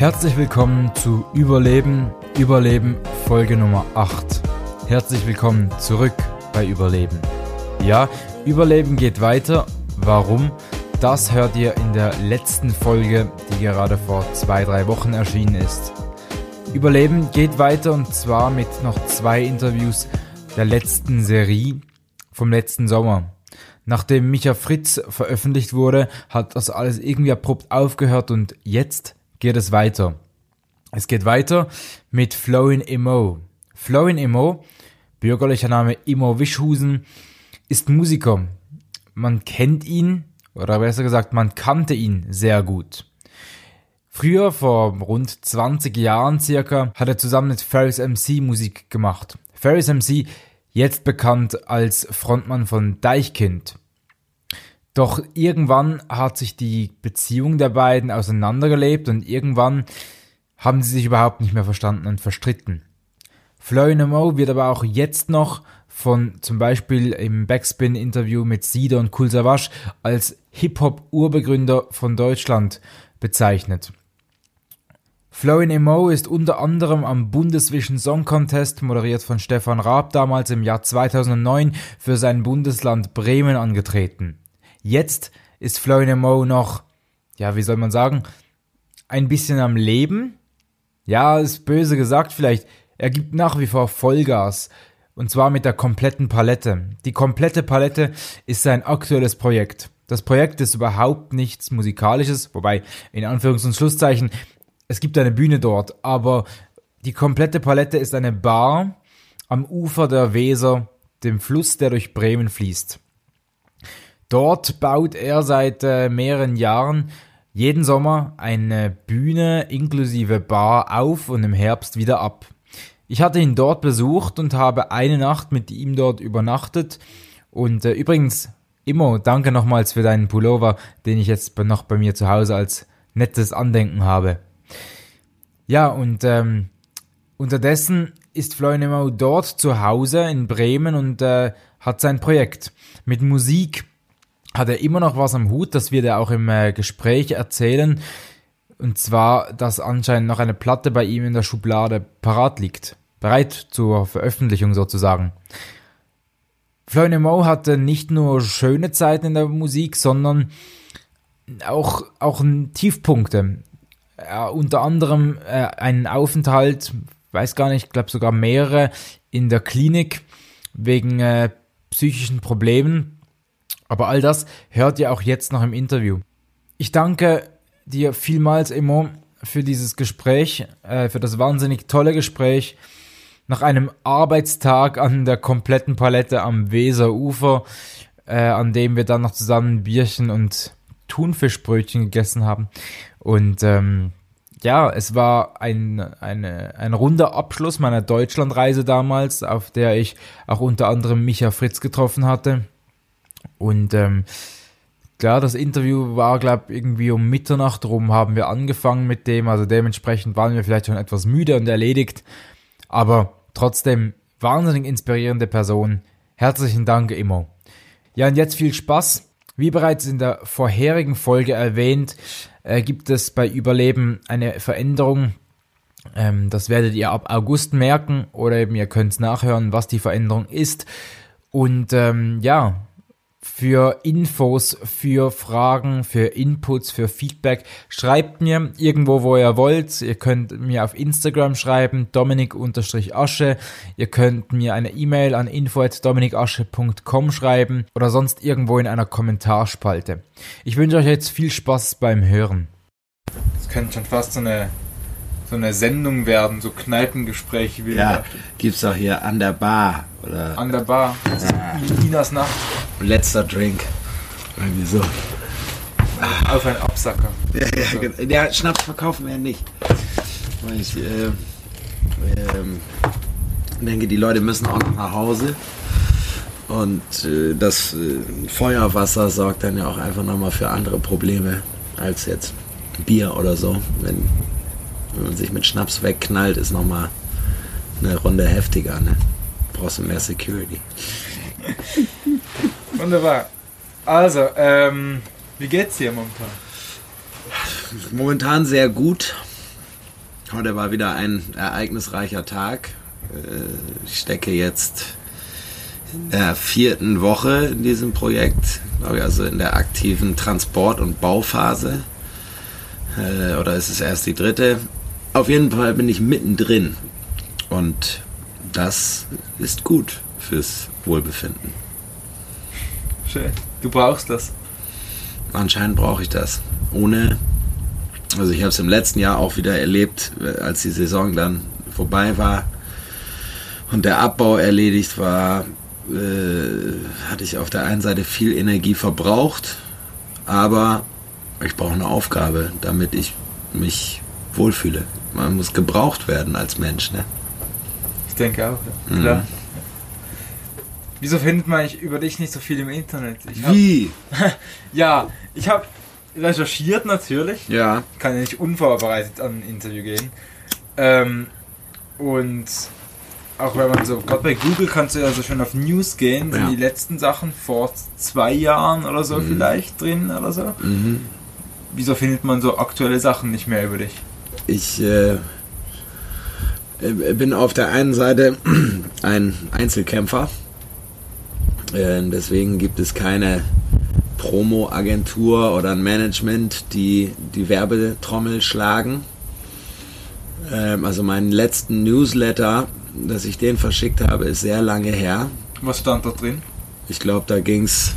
Herzlich willkommen zu Überleben, Überleben Folge Nummer 8. Herzlich willkommen zurück bei Überleben. Ja, Überleben geht weiter. Warum? Das hört ihr in der letzten Folge, die gerade vor zwei, drei Wochen erschienen ist. Überleben geht weiter und zwar mit noch zwei Interviews der letzten Serie vom letzten Sommer. Nachdem Micha Fritz veröffentlicht wurde, hat das alles irgendwie abrupt aufgehört und jetzt geht es weiter. Es geht weiter mit Flowin Emo. Flowin Emo, bürgerlicher Name Imo Wischhusen, ist Musiker. Man kennt ihn, oder besser gesagt, man kannte ihn sehr gut. Früher, vor rund 20 Jahren circa, hat er zusammen mit Ferris MC Musik gemacht. Ferris MC, jetzt bekannt als Frontmann von Deichkind. Doch irgendwann hat sich die Beziehung der beiden auseinandergelebt und irgendwann haben sie sich überhaupt nicht mehr verstanden und verstritten. Floyd Mo wird aber auch jetzt noch von zum Beispiel im Backspin-Interview mit Sida und Cool Savage als Hip-Hop-Urbegründer von Deutschland bezeichnet. Flowin Mo ist unter anderem am Bundesvision Song Contest, moderiert von Stefan Raab damals im Jahr 2009, für sein Bundesland Bremen angetreten. Jetzt ist Florian Mo noch, ja, wie soll man sagen, ein bisschen am Leben. Ja, ist böse gesagt vielleicht. Er gibt nach wie vor Vollgas. Und zwar mit der kompletten Palette. Die komplette Palette ist sein aktuelles Projekt. Das Projekt ist überhaupt nichts Musikalisches, wobei in Anführungs- und Schlusszeichen, es gibt eine Bühne dort, aber die komplette Palette ist eine Bar am Ufer der Weser, dem Fluss, der durch Bremen fließt. Dort baut er seit äh, mehreren Jahren jeden Sommer eine Bühne inklusive Bar auf und im Herbst wieder ab. Ich hatte ihn dort besucht und habe eine Nacht mit ihm dort übernachtet. Und äh, übrigens, Immo, danke nochmals für deinen Pullover, den ich jetzt noch bei mir zu Hause als nettes Andenken habe. Ja, und ähm, unterdessen ist Floyd Immo dort zu Hause in Bremen und äh, hat sein Projekt mit Musik hat er immer noch was am Hut, das wird er auch im äh, Gespräch erzählen. Und zwar, dass anscheinend noch eine Platte bei ihm in der Schublade parat liegt. Bereit zur Veröffentlichung sozusagen. Floyd Mo hatte nicht nur schöne Zeiten in der Musik, sondern auch, auch Tiefpunkte. Äh, unter anderem äh, einen Aufenthalt, weiß gar nicht, ich glaube sogar mehrere, in der Klinik wegen äh, psychischen Problemen aber all das hört ihr auch jetzt noch im Interview. Ich danke dir vielmals, Emo, für dieses Gespräch, äh, für das wahnsinnig tolle Gespräch. Nach einem Arbeitstag an der kompletten Palette am Weserufer, äh, an dem wir dann noch zusammen Bierchen und Thunfischbrötchen gegessen haben. Und ähm, ja, es war ein, eine, ein runder Abschluss meiner Deutschlandreise damals, auf der ich auch unter anderem Micha Fritz getroffen hatte. Und ähm, klar, das Interview war, glaube irgendwie um Mitternacht rum haben wir angefangen mit dem. Also dementsprechend waren wir vielleicht schon etwas müde und erledigt. Aber trotzdem wahnsinnig inspirierende Person. Herzlichen Dank, Immo. Ja, und jetzt viel Spaß. Wie bereits in der vorherigen Folge erwähnt, äh, gibt es bei Überleben eine Veränderung. Ähm, das werdet ihr ab August merken oder eben ihr könnt nachhören, was die Veränderung ist. Und ähm, ja, für Infos, für Fragen, für Inputs, für Feedback. Schreibt mir irgendwo, wo ihr wollt. Ihr könnt mir auf Instagram schreiben, dominik-asche. Ihr könnt mir eine E-Mail an info.dominikasche.com schreiben oder sonst irgendwo in einer Kommentarspalte. Ich wünsche euch jetzt viel Spaß beim Hören. Das könnte schon fast so eine so eine Sendung werden, so Kneipengespräche wie Ja, gibt's auch hier an der Bar oder an der Bar. Ja. Inas Nacht. Letzter Drink. Irgendwie so. Auf ein Absacker. Ja, ja, so. ja, Schnaps verkaufen wir ja nicht. Ich äh, äh, denke, die Leute müssen auch noch nach Hause. Und äh, das äh, Feuerwasser sorgt dann ja auch einfach nochmal für andere Probleme als jetzt Bier oder so. Wenn man sich mit Schnaps wegknallt, ist nochmal eine Runde heftiger. Ne? Brauchst du mehr Security. Wunderbar. Also, ähm, wie geht's dir momentan? Momentan sehr gut. Heute war wieder ein ereignisreicher Tag. Äh, ich stecke jetzt in der vierten Woche in diesem Projekt, glaube ich, also in der aktiven Transport- und Bauphase. Äh, oder ist es erst die dritte? Auf jeden Fall bin ich mittendrin. Und das ist gut fürs Wohlbefinden. Schön. Du brauchst das. Anscheinend brauche ich das. Ohne, also ich habe es im letzten Jahr auch wieder erlebt, als die Saison dann vorbei war und der Abbau erledigt war, äh, hatte ich auf der einen Seite viel Energie verbraucht, aber ich brauche eine Aufgabe, damit ich mich wohlfühle. Man muss gebraucht werden als Mensch, ne? Ich denke auch, ja. Mhm. klar. Wieso findet man eigentlich über dich nicht so viel im Internet? Hab, Wie? ja, ich habe recherchiert natürlich. Ja. Kann ja nicht unvorbereitet an ein Interview gehen. Ähm, und auch wenn man so, gerade bei Google kannst du ja so schon auf News gehen, sind ja. die letzten Sachen vor zwei Jahren oder so mhm. vielleicht drin oder so. Mhm. Wieso findet man so aktuelle Sachen nicht mehr über dich? Ich äh, bin auf der einen Seite ein Einzelkämpfer äh, deswegen gibt es keine Promo-Agentur oder ein Management, die die Werbetrommel schlagen. Ähm, also meinen letzten Newsletter, dass ich den verschickt habe, ist sehr lange her. Was stand da drin? Ich glaube, da ging es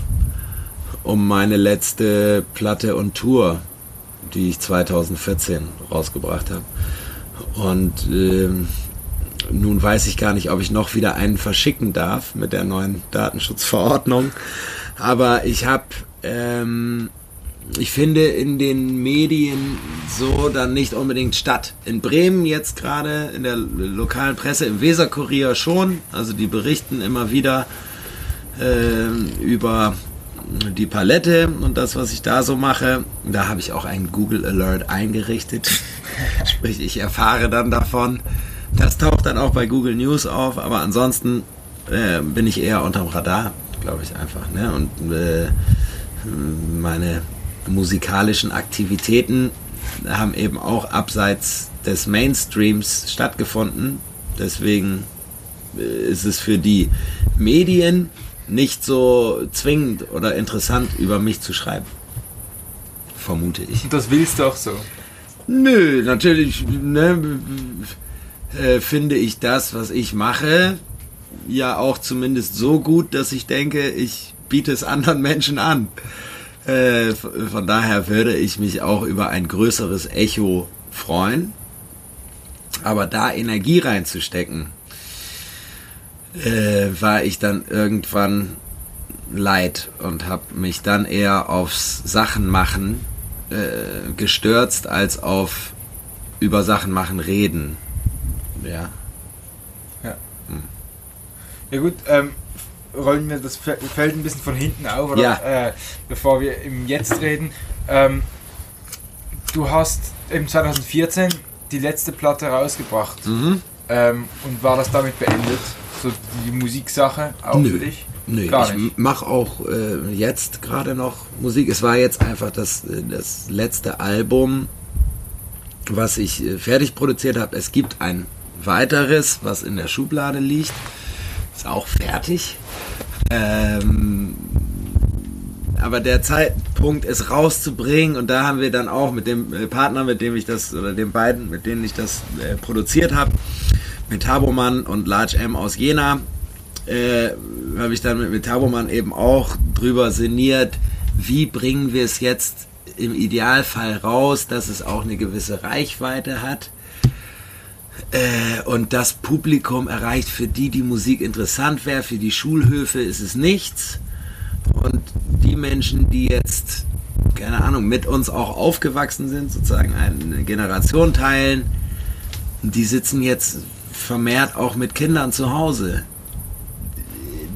um meine letzte Platte und Tour, die ich 2014 rausgebracht habe. Und ähm, nun weiß ich gar nicht, ob ich noch wieder einen verschicken darf mit der neuen Datenschutzverordnung. Aber ich habe, ähm, ich finde in den Medien so dann nicht unbedingt statt. In Bremen jetzt gerade, in der lokalen Presse, im Weserkurier schon. Also die berichten immer wieder äh, über die Palette und das, was ich da so mache. Da habe ich auch einen Google Alert eingerichtet. Sprich, ich erfahre dann davon. Das taucht dann auch bei Google News auf, aber ansonsten äh, bin ich eher unterm Radar, glaube ich einfach. Ne? Und äh, meine musikalischen Aktivitäten haben eben auch abseits des Mainstreams stattgefunden. Deswegen äh, ist es für die Medien nicht so zwingend oder interessant, über mich zu schreiben. Vermute ich. Das willst du auch so? Nö, natürlich. Ne, äh, finde ich das, was ich mache, ja auch zumindest so gut, dass ich denke, ich biete es anderen Menschen an. Äh, von daher würde ich mich auch über ein größeres Echo freuen. Aber da Energie reinzustecken, äh, war ich dann irgendwann leid und habe mich dann eher aufs Sachen machen äh, gestürzt als auf über Sachen machen reden. Ja. Ja. Hm. Ja gut, ähm, rollen wir das Feld ein bisschen von hinten auf, oder? Ja. Äh, bevor wir im Jetzt reden. Ähm, du hast im 2014 die letzte Platte rausgebracht. Mhm. Ähm, und war das damit beendet? So die Musiksache auch Nö. für dich? Nö, Gar ich mache auch äh, jetzt gerade noch Musik. Es war jetzt einfach das, äh, das letzte Album, was ich äh, fertig produziert habe. Es gibt ein weiteres, was in der Schublade liegt. Ist auch fertig. Ähm, aber der Zeitpunkt, es rauszubringen, und da haben wir dann auch mit dem äh, Partner, mit dem ich das, oder den beiden, mit denen ich das äh, produziert habe, mit Taboman und Large M aus Jena, äh, habe ich dann mit, mit Taboman eben auch drüber sinniert, wie bringen wir es jetzt im Idealfall raus, dass es auch eine gewisse Reichweite hat äh, und das Publikum erreicht, für die die Musik interessant wäre, für die Schulhöfe ist es nichts. Und die Menschen, die jetzt, keine Ahnung, mit uns auch aufgewachsen sind, sozusagen eine Generation teilen, die sitzen jetzt vermehrt auch mit Kindern zu Hause.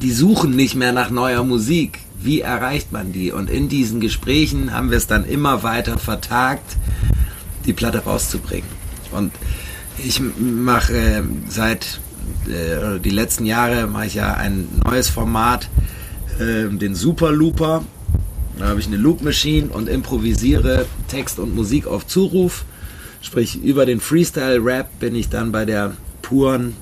Die suchen nicht mehr nach neuer Musik. Wie erreicht man die? Und in diesen Gesprächen haben wir es dann immer weiter vertagt, die Platte rauszubringen. Und ich mache äh, seit äh, die letzten Jahre mache ich ja ein neues Format, äh, den Super Looper. Da habe ich eine Loop Machine und improvisiere Text und Musik auf Zuruf Sprich, über den Freestyle-Rap bin ich dann bei der puren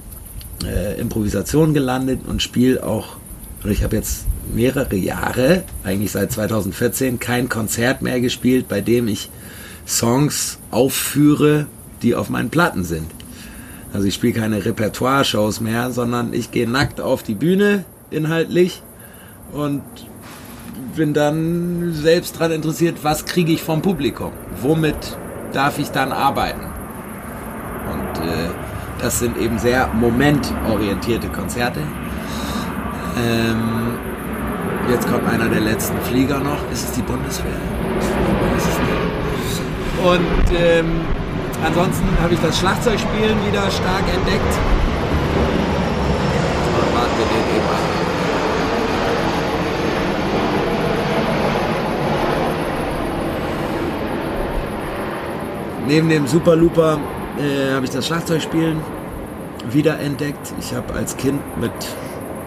äh, Improvisation gelandet und spiele auch, oder ich habe jetzt mehrere Jahre, eigentlich seit 2014, kein Konzert mehr gespielt, bei dem ich Songs aufführe, die auf meinen Platten sind. Also ich spiele keine Repertoire-Shows mehr, sondern ich gehe nackt auf die Bühne, inhaltlich, und bin dann selbst daran interessiert, was kriege ich vom Publikum, womit darf ich dann arbeiten. Und äh, das sind eben sehr momentorientierte Konzerte. Ähm, jetzt kommt einer der letzten Flieger noch. Ist es die Bundeswehr? Und ähm, ansonsten habe ich das Schlagzeugspielen wieder stark entdeckt. Und warten wir den eben an. Neben dem Super Looper äh, habe ich das Schlagzeugspielen wiederentdeckt. Ich habe als Kind mit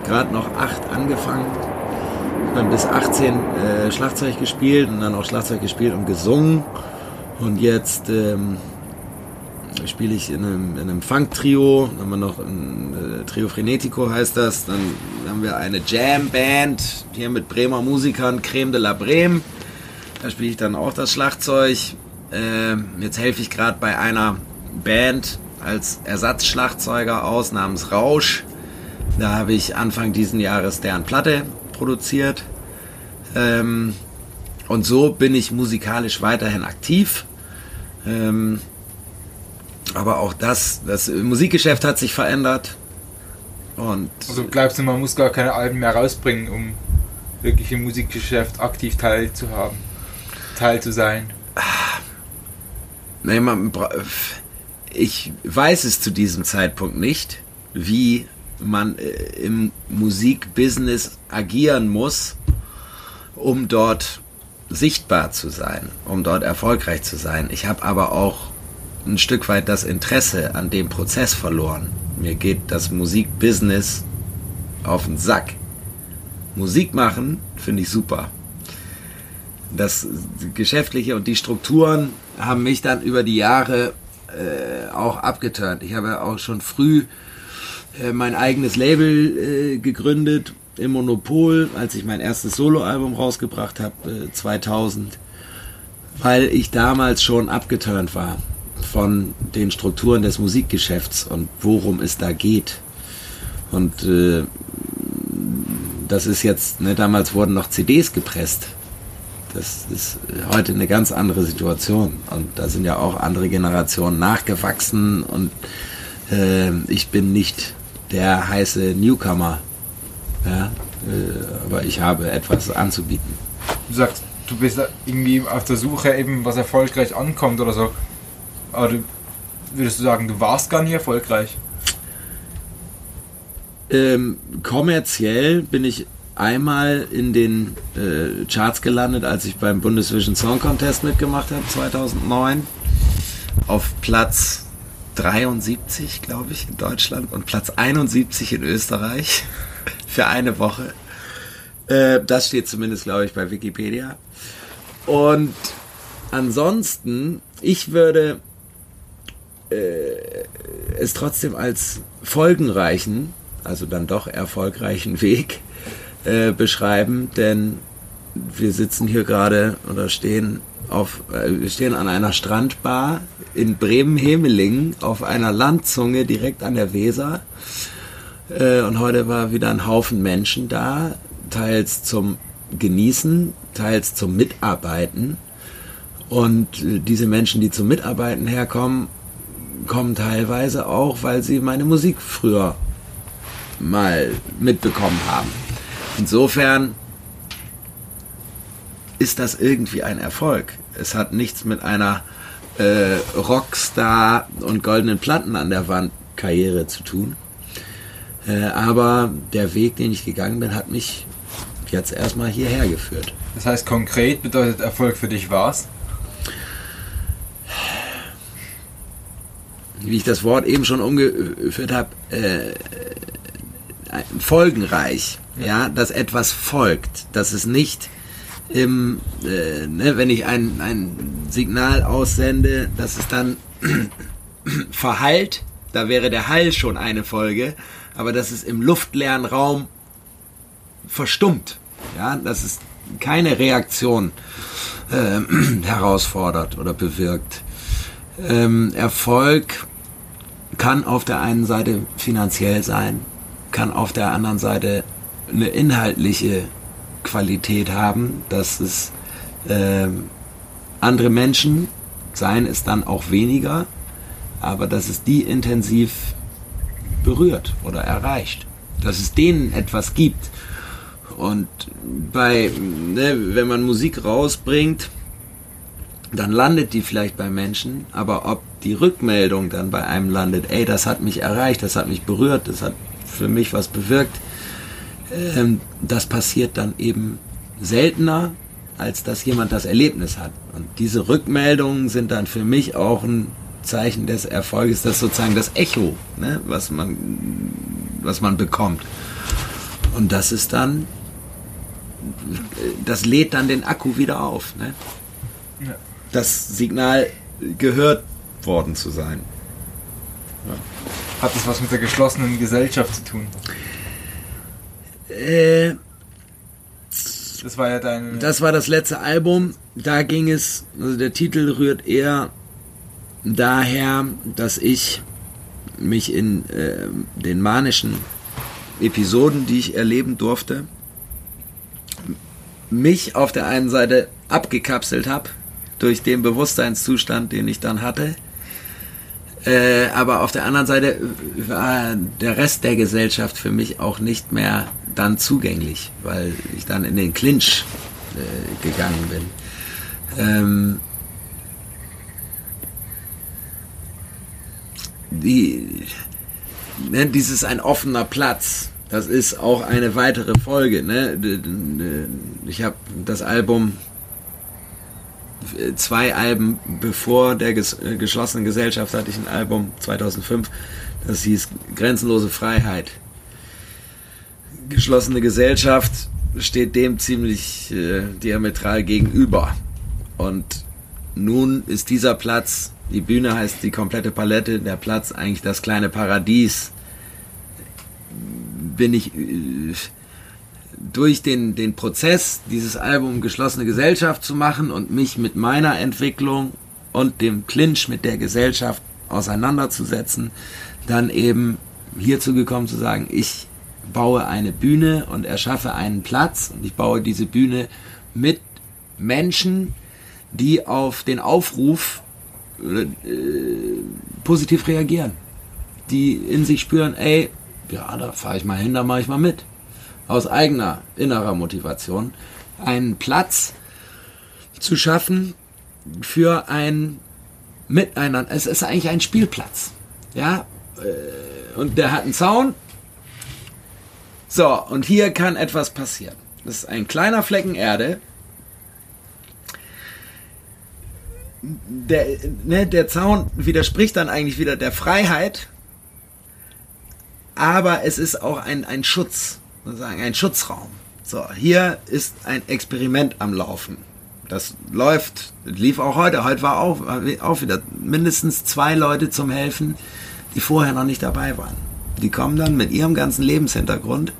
gerade noch acht angefangen, dann bis 18 äh, Schlagzeug gespielt und dann auch Schlagzeug gespielt und gesungen. Und jetzt ähm, spiele ich in einem, in einem Funk-Trio, dann haben wir noch ein äh, Trio Frenetico heißt das. Dann haben wir eine Jam-Band hier mit Bremer Musikern, Creme de la Breme. Da spiele ich dann auch das Schlagzeug. Äh, jetzt helfe ich gerade bei einer Band als Ersatzschlagzeuger aus namens Rausch. Da habe ich Anfang diesen Jahres deren Platte produziert. Ähm, und so bin ich musikalisch weiterhin aktiv. Ähm, aber auch das, das Musikgeschäft hat sich verändert. Und also glaubst du, man muss gar keine Alben mehr rausbringen, um wirklich im Musikgeschäft aktiv teil zu haben, teil zu sein? Nee, man, ich weiß es zu diesem Zeitpunkt nicht, wie man äh, im Musikbusiness agieren muss, um dort sichtbar zu sein, um dort erfolgreich zu sein. Ich habe aber auch ein Stück weit das Interesse an dem Prozess verloren. Mir geht das Musikbusiness auf den Sack. Musik machen finde ich super. Das Geschäftliche und die Strukturen haben mich dann über die Jahre äh, auch abgeturnt. Ich habe auch schon früh äh, mein eigenes Label äh, gegründet im Monopol, als ich mein erstes Soloalbum rausgebracht habe, 2000, weil ich damals schon abgeturnt war von den Strukturen des Musikgeschäfts und worum es da geht. Und äh, das ist jetzt, ne, damals wurden noch CDs gepresst. Das ist heute eine ganz andere Situation. Und da sind ja auch andere Generationen nachgewachsen und äh, ich bin nicht der heiße Newcomer. Ja, äh, aber ich habe etwas anzubieten. Du sagst, du bist irgendwie auf der Suche eben, was erfolgreich ankommt oder so. Aber du, würdest du sagen, du warst gar nicht erfolgreich? Ähm, kommerziell bin ich einmal in den äh, Charts gelandet, als ich beim Bundesvision Song Contest mitgemacht habe, 2009. Auf Platz 73, glaube ich, in Deutschland und Platz 71 in Österreich für eine Woche. Äh, das steht zumindest, glaube ich, bei Wikipedia. Und ansonsten, ich würde äh, es trotzdem als folgenreichen, also dann doch erfolgreichen Weg äh, beschreiben, denn wir sitzen hier gerade oder stehen auf, äh, wir stehen an einer Strandbar in Bremen-Hemelingen auf einer Landzunge direkt an der Weser. Äh, und heute war wieder ein Haufen Menschen da, teils zum Genießen, teils zum Mitarbeiten. Und diese Menschen, die zum Mitarbeiten herkommen, kommen teilweise auch, weil sie meine Musik früher mal mitbekommen haben. Insofern ist das irgendwie ein Erfolg. Es hat nichts mit einer äh, Rockstar und goldenen Platten an der Wand Karriere zu tun. Äh, aber der Weg, den ich gegangen bin, hat mich jetzt erstmal hierher geführt. Das heißt, konkret bedeutet Erfolg für dich was? Wie ich das Wort eben schon umgeführt habe, äh, folgenreich, ja. dass etwas folgt, dass es nicht im, äh, ne, wenn ich ein, ein Signal aussende, dass es dann verhallt, da wäre der Hall schon eine Folge, aber dass es im luftleeren Raum verstummt, ja, dass es keine Reaktion äh, herausfordert oder bewirkt. Ähm, Erfolg kann auf der einen Seite finanziell sein, kann auf der anderen Seite eine inhaltliche Qualität haben, dass es äh, andere Menschen, seien es dann auch weniger, aber dass es die intensiv berührt oder erreicht, dass es denen etwas gibt. Und bei, ne, wenn man Musik rausbringt, dann landet die vielleicht bei Menschen, aber ob die Rückmeldung dann bei einem landet, ey, das hat mich erreicht, das hat mich berührt, das hat für mich was bewirkt, ähm, das passiert dann eben seltener, als dass jemand das Erlebnis hat. Und diese Rückmeldungen sind dann für mich auch ein Zeichen des Erfolges, das sozusagen das Echo, ne, was man, was man bekommt. Und das ist dann, das lädt dann den Akku wieder auf. Ne? Ja. Das Signal gehört worden zu sein. Ja. Hat das was mit der geschlossenen Gesellschaft zu tun? Äh, das war ja dein. Das war das letzte Album. Da ging es, also der Titel rührt eher daher, dass ich mich in äh, den manischen Episoden, die ich erleben durfte, mich auf der einen Seite abgekapselt habe durch den Bewusstseinszustand, den ich dann hatte. Äh, aber auf der anderen Seite war der Rest der Gesellschaft für mich auch nicht mehr dann zugänglich, weil ich dann in den Clinch äh, gegangen bin. Ähm, die, ne, dieses ein offener Platz, das ist auch eine weitere Folge. Ne? Ich habe das Album, zwei Alben bevor der äh, geschlossenen Gesellschaft hatte ich ein Album 2005, das hieß Grenzenlose Freiheit. Geschlossene Gesellschaft steht dem ziemlich äh, diametral gegenüber. Und nun ist dieser Platz die Bühne heißt die komplette Palette, der Platz eigentlich das kleine Paradies. Bin ich äh, durch den, den Prozess, dieses Album geschlossene Gesellschaft zu machen und mich mit meiner Entwicklung und dem Clinch mit der Gesellschaft auseinanderzusetzen, dann eben hierzu gekommen zu sagen, ich baue eine Bühne und erschaffe einen Platz und ich baue diese Bühne mit Menschen, die auf den Aufruf äh, positiv reagieren. Die in sich spüren, ey, ja, da fahre ich mal hin, da mache ich mal mit. Aus eigener innerer Motivation. Einen Platz zu schaffen für ein Miteinander. Es ist eigentlich ein Spielplatz. Ja, äh, und der hat einen Zaun. So, und hier kann etwas passieren. Das ist ein kleiner Flecken Erde, der, ne, der Zaun widerspricht dann eigentlich wieder der Freiheit, aber es ist auch ein, ein Schutz, sozusagen ein Schutzraum. So, hier ist ein Experiment am Laufen. Das läuft, lief auch heute. Heute war auch, auch wieder mindestens zwei Leute zum Helfen, die vorher noch nicht dabei waren. Die kommen dann mit ihrem ganzen Lebenshintergrund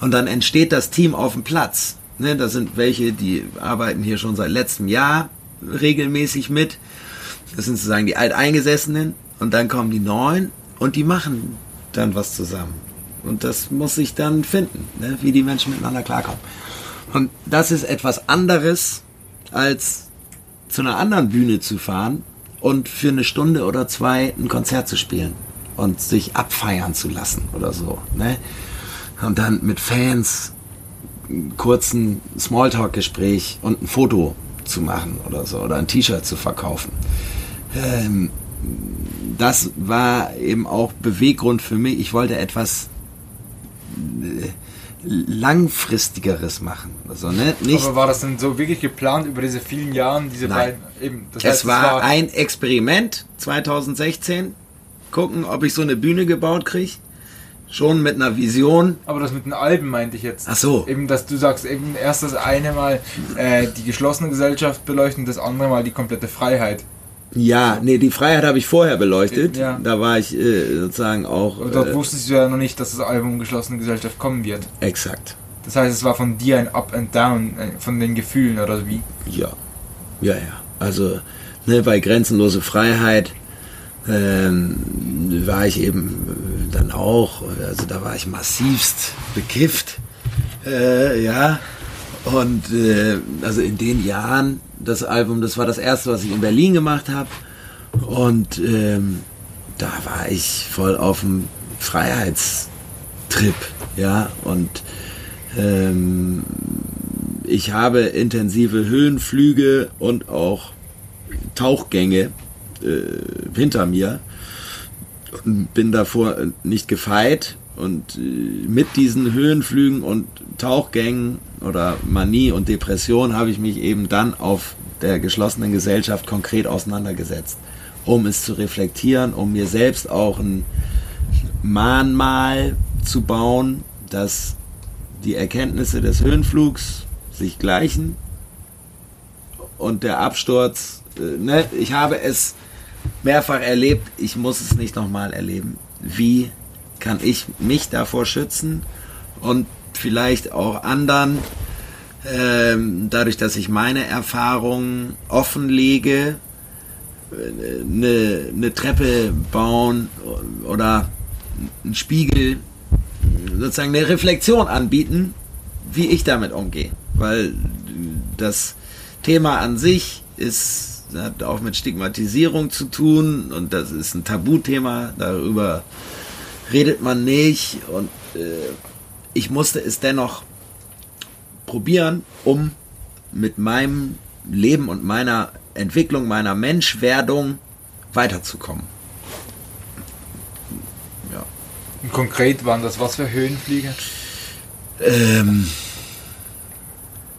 und dann entsteht das Team auf dem Platz. Ne, da sind welche, die arbeiten hier schon seit letztem Jahr regelmäßig mit. Das sind sozusagen die Alteingesessenen und dann kommen die Neuen und die machen dann was zusammen. Und das muss sich dann finden, ne? wie die Menschen miteinander klarkommen. Und das ist etwas anderes, als zu einer anderen Bühne zu fahren und für eine Stunde oder zwei ein Konzert zu spielen und sich abfeiern zu lassen oder so. Ne? Und dann mit Fans einen kurzen Smalltalk-Gespräch und ein Foto zu machen oder so oder ein T-Shirt zu verkaufen. Ähm, das war eben auch Beweggrund für mich. Ich wollte etwas langfristigeres machen. Also, ne? Nicht Aber war das denn so wirklich geplant über diese vielen Jahre, diese Nein. beiden? Eben, das heißt, es, war es war ein Experiment 2016. Gucken, ob ich so eine Bühne gebaut kriege. schon mit einer Vision. Aber das mit den Alben meinte ich jetzt. Ach so. Eben, dass du sagst, eben erst das eine Mal äh, die geschlossene Gesellschaft beleuchten, das andere Mal die komplette Freiheit. Ja, nee, die Freiheit habe ich vorher beleuchtet. Ja. Da war ich äh, sozusagen auch. Und dort äh, wusstest du ja noch nicht, dass das Album geschlossene Gesellschaft kommen wird. exakt. Das heißt, es war von dir ein Up and Down äh, von den Gefühlen oder wie? Ja. Ja, ja. Also, ne, bei Grenzenlose Freiheit ähm, war ich eben äh, dann auch, also da war ich massivst bekifft. Äh, ja. Und äh, also in den Jahren, das Album, das war das erste, was ich in Berlin gemacht habe. Und ähm, da war ich voll auf dem Freiheitstrip. Ja. Und ähm, ich habe intensive Höhenflüge und auch Tauchgänge äh, hinter mir und bin davor nicht gefeit und äh, mit diesen Höhenflügen und Tauchgängen oder Manie und Depression habe ich mich eben dann auf der geschlossenen Gesellschaft konkret auseinandergesetzt, um es zu reflektieren, um mir selbst auch ein Mahnmal zu bauen, dass die Erkenntnisse des Höhenflugs sich gleichen und der Absturz, äh, ne, ich habe es mehrfach erlebt, ich muss es nicht nochmal erleben. Wie kann ich mich davor schützen und vielleicht auch anderen, ähm, dadurch, dass ich meine Erfahrungen offenlege, äh, eine, eine Treppe bauen oder einen Spiegel, sozusagen eine Reflexion anbieten, wie ich damit umgehe. Weil das Thema an sich ist, hat auch mit Stigmatisierung zu tun und das ist ein Tabuthema, darüber redet man nicht und äh, ich musste es dennoch probieren, um mit meinem Leben und meiner Entwicklung, meiner Menschwerdung weiterzukommen. Ja. Und konkret waren das was für Höhenflieger? Ähm,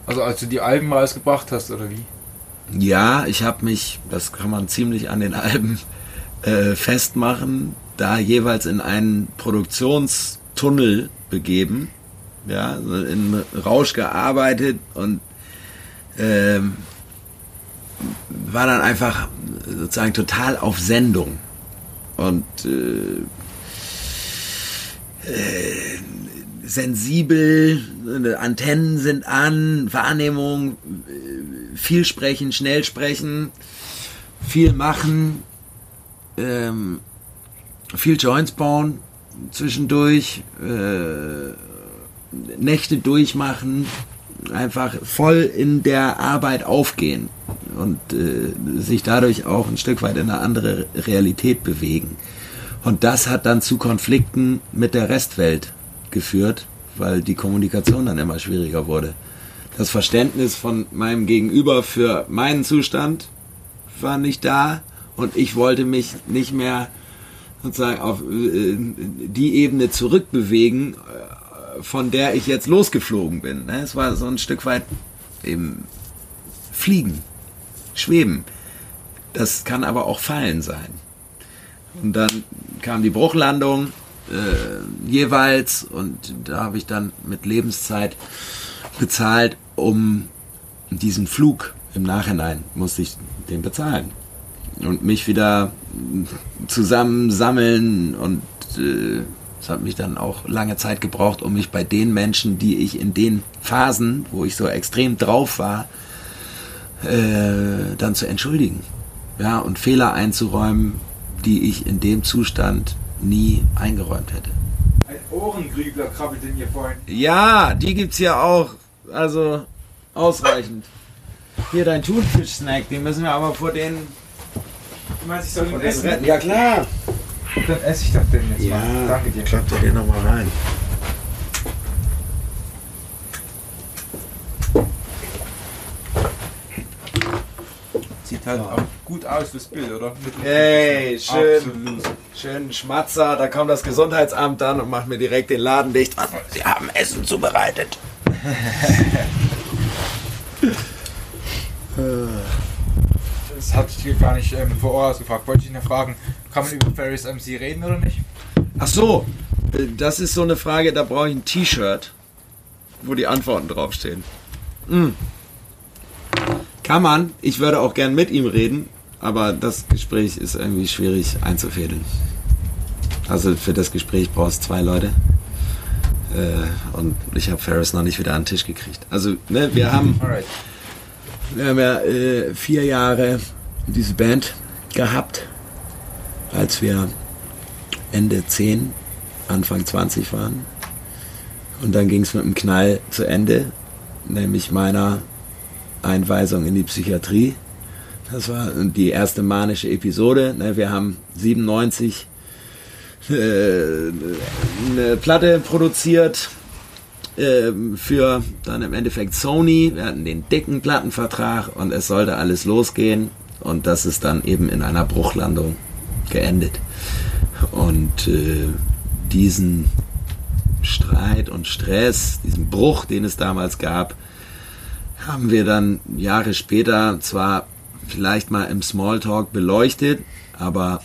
Also als du die Alben rausgebracht hast oder wie? Ja, ich habe mich, das kann man ziemlich an den Alben äh, festmachen, da jeweils in einen Produktionstunnel begeben, ja, in Rausch gearbeitet und ähm, war dann einfach sozusagen total auf Sendung. Und äh, äh, sensibel, Antennen sind an, Wahrnehmung, äh, viel sprechen, schnell sprechen, viel machen, ähm, viel Joints bauen zwischendurch, äh, Nächte durchmachen, einfach voll in der Arbeit aufgehen und äh, sich dadurch auch ein Stück weit in eine andere Realität bewegen. Und das hat dann zu Konflikten mit der Restwelt geführt, weil die Kommunikation dann immer schwieriger wurde. Das Verständnis von meinem Gegenüber für meinen Zustand war nicht da und ich wollte mich nicht mehr sozusagen auf äh, die Ebene zurückbewegen, äh, von der ich jetzt losgeflogen bin. ne? Es war so ein Stück weit eben fliegen, schweben. Das kann aber auch fallen sein. Und dann kam die Bruchlandung äh, jeweils und da habe ich dann mit Lebenszeit bezahlt, um diesen Flug im Nachhinein musste ich den bezahlen und mich wieder zusammensammeln und äh, es hat mich dann auch lange Zeit gebraucht, um mich bei den Menschen, die ich in den Phasen, wo ich so extrem drauf war, äh, dann zu entschuldigen. Ja, und Fehler einzuräumen, die ich in dem Zustand nie eingeräumt hätte. Ein Ohrengrübler krabbelt in ihr vorhin. Ja, die gibt's ja auch. Also ausreichend. Hier dein Thunfisch-Snack, den müssen wir aber vor den, Du meinst, ich soll ihn den essen? retten. Ja klar. Dann esse ich doch den jetzt mal. Danke dir. Klappt dir den nochmal rein. Sieht halt auch gut aus fürs Bild, oder? Hey, schön, Absolut. schön Schmatzer. Da kommt das Gesundheitsamt dann und macht mir direkt den Laden dicht. Sie haben Essen zubereitet. Das hatte ich gar nicht ähm, vor Ort gefragt. Wollte ich noch fragen, kann man über Ferris MC reden oder nicht? Ach so. Das ist so eine Frage, da brauche ich ein T-Shirt, wo die Antworten draufstehen. Mm. Kann man, ich würde auch gern mit ihm reden, aber das Gespräch ist irgendwie schwierig einzufädeln. Also für das Gespräch brauchst du zwei Leute. Äh, und ich habe Ferris noch nicht wieder an den Tisch gekriegt. Also, ne, wir haben, wir haben ja äh, vier Jahre diese Band gehabt, als wir Ende 10, Anfang 20 waren. Und dann ging es mit einem Knall zu Ende, nämlich meiner Einweisung in die Psychiatrie. Das war die erste manische Episode. Ne, wir haben 97 äh, eine Platte produziert äh, für dann im Endeffekt Sony. Wir hatten den dicken Plattenvertrag und es sollte alles losgehen. Und das ist dann eben in einer Bruchlandung geendet. Und äh, diesen Streit und Stress, diesen Bruch, den es damals gab, haben wir dann Jahre später zwar vielleicht mal im Smalltalk beleuchtet, aber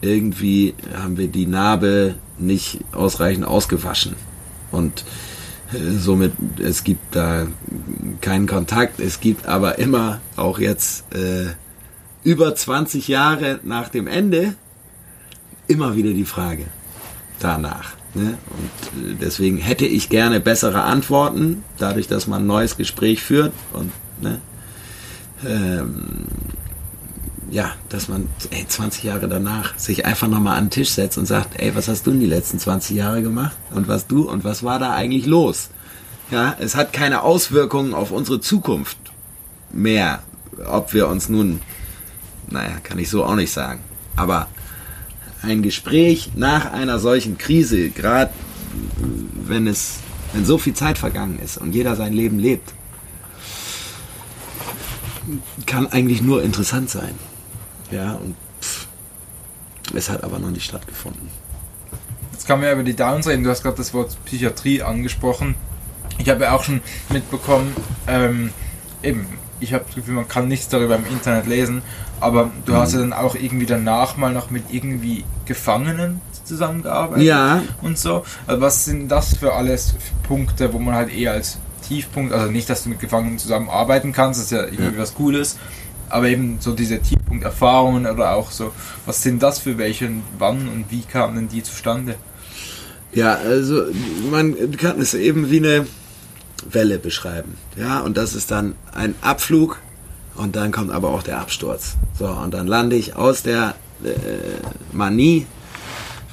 irgendwie haben wir die Narbe nicht ausreichend ausgewaschen. Und somit, es gibt da keinen Kontakt, es gibt aber immer, auch jetzt äh, über 20 Jahre nach dem Ende, immer wieder die Frage danach. Ne? Und äh, deswegen hätte ich gerne bessere Antworten, dadurch, dass man ein neues Gespräch führt und ne? ähm, ja, dass man ey, 20 Jahre danach sich einfach nochmal an den Tisch setzt und sagt, ey, was hast du in die letzten 20 Jahre gemacht? Und was du und was war da eigentlich los? Ja, es hat keine Auswirkungen auf unsere Zukunft mehr, ob wir uns nun, naja, kann ich so auch nicht sagen. Aber ein Gespräch nach einer solchen Krise, gerade wenn es, wenn so viel Zeit vergangen ist und jeder sein Leben lebt, kann eigentlich nur interessant sein. Ja, und pff, es hat aber noch nicht stattgefunden. Jetzt kann man ja über die Downs reden. Du hast gerade das Wort Psychiatrie angesprochen. Ich habe ja auch schon mitbekommen, ähm, eben, ich habe das Gefühl, man kann nichts darüber im Internet lesen, aber du mhm. hast ja dann auch irgendwie danach mal noch mit irgendwie Gefangenen zusammengearbeitet ja. und so. Also was sind das für alles Punkte, wo man halt eher als Tiefpunkt, also nicht, dass du mit Gefangenen zusammenarbeiten kannst, das ist ja irgendwie ja. was Cooles, aber eben so diese Tiefpunkterfahrungen oder auch so, was sind das für welche, wann und wie kamen die zustande? Ja, also man kann es eben wie eine Welle beschreiben. Ja, und das ist dann ein Abflug und dann kommt aber auch der Absturz. So, und dann lande ich aus der äh, Manie,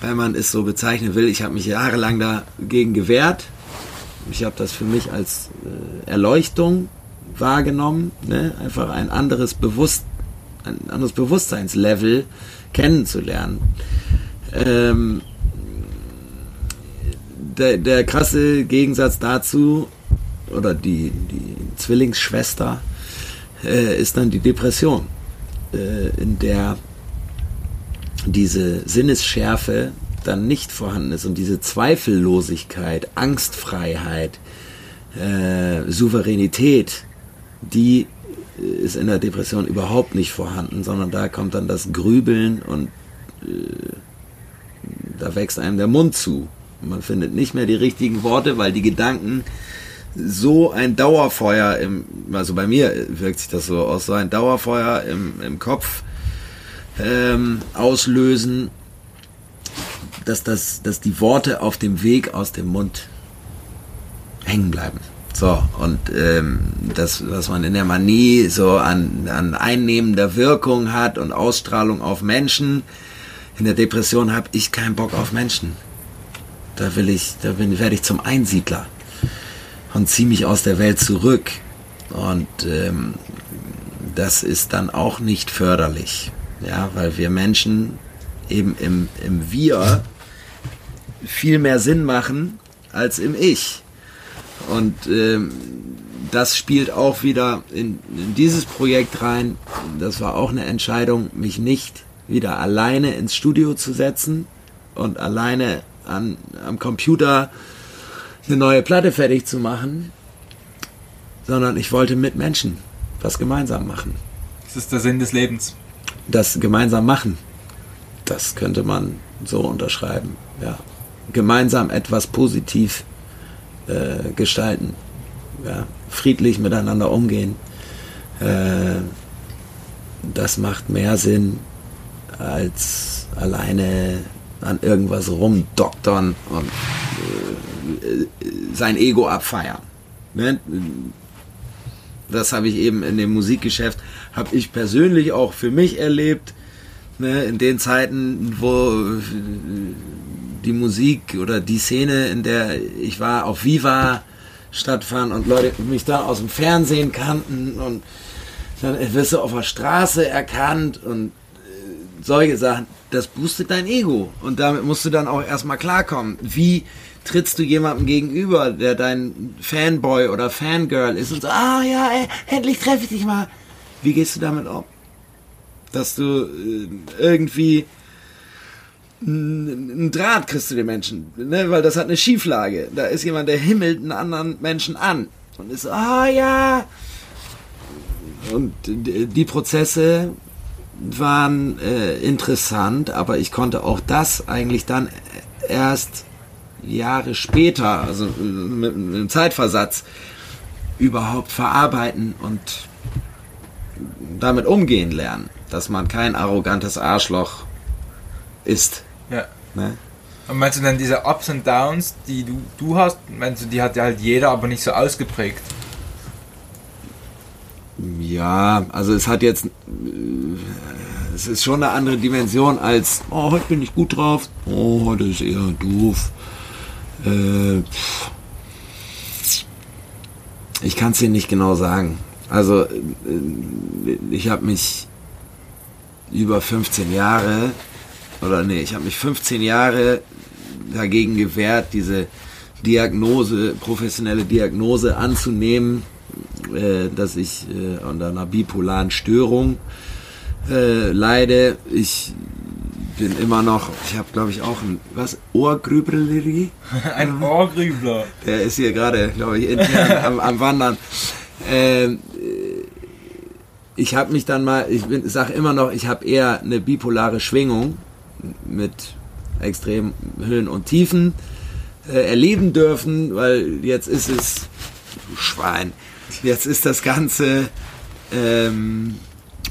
wenn man es so bezeichnen will. Ich habe mich jahrelang dagegen gewehrt. Ich habe das für mich als äh, Erleuchtung wahrgenommen, ne? einfach ein anderes Bewusst ein anderes Bewusstseinslevel kennenzulernen. Ähm, der, der krasse Gegensatz dazu, oder die, die Zwillingsschwester, äh, ist dann die Depression, äh, in der diese Sinnesschärfe dann nicht vorhanden ist und diese Zweifellosigkeit, Angstfreiheit, äh, Souveränität, die ist in der Depression überhaupt nicht vorhanden, sondern da kommt dann das Grübeln und äh, da wächst einem der Mund zu. Man findet nicht mehr die richtigen Worte, weil die Gedanken so ein Dauerfeuer im, also bei mir wirkt sich das so aus, so ein Dauerfeuer im, im Kopf ähm, auslösen, dass, das, dass die Worte auf dem Weg aus dem Mund hängen bleiben. So, und ähm, das, was man in der Manie so an, an einnehmender Wirkung hat und Ausstrahlung auf Menschen, in der Depression habe ich keinen Bock auf Menschen. Da will ich, da bin, werde ich zum Einsiedler und ziehe mich aus der Welt zurück. Und ähm, das ist dann auch nicht förderlich, ja, weil wir Menschen eben im, im Wir viel mehr Sinn machen als im Ich. Und ähm, das spielt auch wieder in, in, dieses Projekt rein. Das war auch eine Entscheidung, mich nicht wieder alleine ins Studio zu setzen und alleine an, am Computer eine neue Platte fertig zu machen, sondern ich wollte mit Menschen was gemeinsam machen. Das ist der Sinn des Lebens. Das gemeinsam machen. Das könnte man so unterschreiben, ja. gemeinsam etwas positiv äh, gestalten. Ja, friedlich miteinander umgehen. Äh, das macht mehr Sinn, als alleine an irgendwas rumdoktern und äh, sein Ego abfeiern. Ne? Das habe ich eben in dem Musikgeschäft, habe ich persönlich auch für mich erlebt, ne? in den Zeiten, wo die Musik oder die Szene, in der ich war, auf Viva stattfand und Leute mich da aus dem Fernsehen kannten und dann wirst du auf der Straße erkannt und äh, solche Sachen. Das boostet dein Ego und damit musst du dann auch erstmal klarkommen. Wie trittst du jemandem gegenüber, der dein Fanboy oder Fangirl ist und so, ah ja, ey, endlich treffe ich dich mal. Wie gehst du damit um? Dass du äh, irgendwie einen Draht kriegst du den Menschen, ne? weil das hat eine Schieflage. Da ist jemand, der himmelt einen anderen Menschen an und ist, ah ja. Und die Prozesse waren äh, interessant, aber ich konnte auch das eigentlich dann erst Jahre später, also mit einem Zeitversatz, überhaupt verarbeiten und damit umgehen lernen, dass man kein arrogantes Arschloch ist. Ja. Ne? Und meinst du dann diese Ups und Downs, die du, du hast, meinst du, die hat ja halt jeder, aber nicht so ausgeprägt? Ja, also es hat jetzt, äh, es ist schon eine andere Dimension als, oh, heute bin ich gut drauf, oh, heute ist eher doof. Äh, ich kann es dir nicht genau sagen. Also äh, ich habe mich über 15 Jahre oder nee, ich habe mich 15 Jahre dagegen gewehrt, diese Diagnose, professionelle Diagnose anzunehmen, äh, dass ich äh, unter einer bipolaren Störung äh, leide. Ich bin immer noch, ich habe glaube ich auch ein, was, Ohrgrübelerie? ein Ohrgrübler. Der ist hier gerade, glaube ich, intern am, am Wandern. Ähm, ich habe mich dann mal, ich sage immer noch, ich habe eher eine bipolare Schwingung mit extremen Höhen und Tiefen äh, erleben dürfen, weil jetzt ist es Schwein. Jetzt ist das Ganze. Ähm,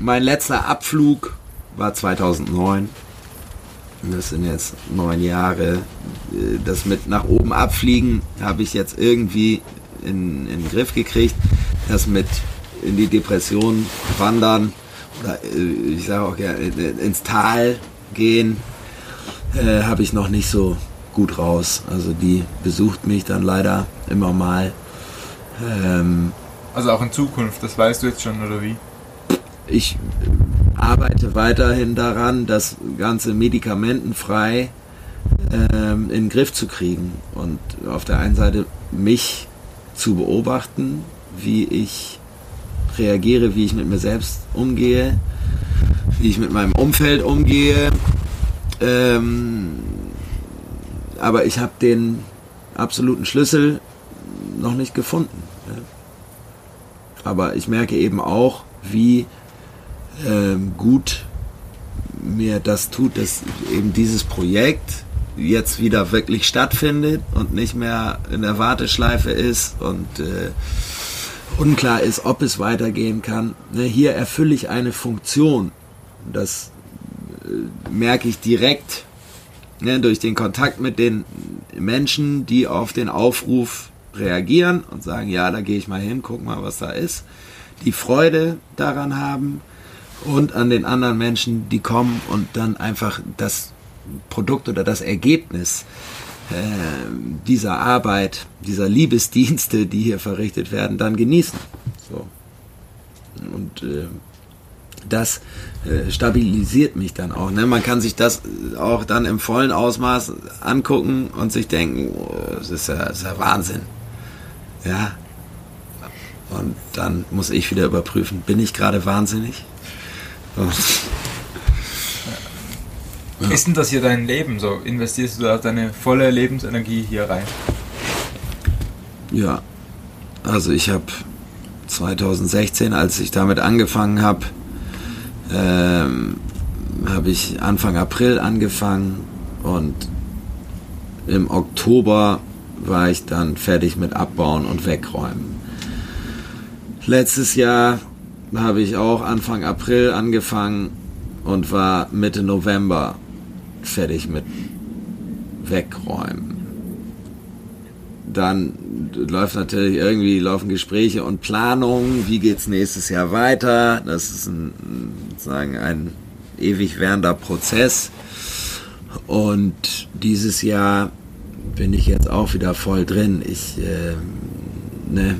mein letzter Abflug war 2009. Das sind jetzt neun Jahre. Äh, das mit nach oben abfliegen habe ich jetzt irgendwie in, in den Griff gekriegt. Das mit in die Depression wandern oder äh, ich sage auch gerne ins Tal gehen, äh, habe ich noch nicht so gut raus. Also die besucht mich dann leider immer mal. Ähm, also auch in Zukunft, das weißt du jetzt schon, oder wie? Ich arbeite weiterhin daran, das Ganze medikamentenfrei ähm, in den Griff zu kriegen. Und auf der einen Seite mich zu beobachten, wie ich reagiere, wie ich mit mir selbst umgehe, wie ich mit meinem Umfeld umgehe. Ähm, aber ich habe den absoluten Schlüssel noch nicht gefunden. Aber ich merke eben auch, wie ähm, gut mir das tut, dass eben dieses Projekt jetzt wieder wirklich stattfindet und nicht mehr in der Warteschleife ist und äh, unklar ist, ob es weitergehen kann. Ne, hier erfülle ich eine Funktion. Das äh, merke ich direkt ne, durch den Kontakt mit den Menschen, die auf den Aufruf reagieren und sagen, ja, da gehe ich mal hin, guck mal, was da ist. Die Freude daran haben und an den anderen Menschen, die kommen und dann einfach das Produkt oder das Ergebnis äh, dieser Arbeit, dieser Liebesdienste, die hier verrichtet werden, dann genießen. So. Und äh, das äh, stabilisiert mich dann auch. Ne? Man kann sich das auch dann im vollen Ausmaß angucken und sich denken, oh, das, ist ja, das ist ja Wahnsinn. Ja. Und dann muss ich wieder überprüfen, bin ich gerade wahnsinnig? Ja. Ist denn das hier dein Leben so? Investierst du da deine volle Lebensenergie hier rein? Ja. Also ich habe 2016, als ich damit angefangen habe, ähm, habe ich Anfang April angefangen und im Oktober war ich dann fertig mit Abbauen und Wegräumen. Letztes Jahr habe ich auch Anfang April angefangen und war Mitte November fertig mit Wegräumen. Dann läuft natürlich irgendwie laufen Gespräche und Planungen. Wie geht's nächstes Jahr weiter? Das ist ein, sagen ein ewig währender Prozess. Und dieses Jahr bin ich jetzt auch wieder voll drin. Ich äh, ne,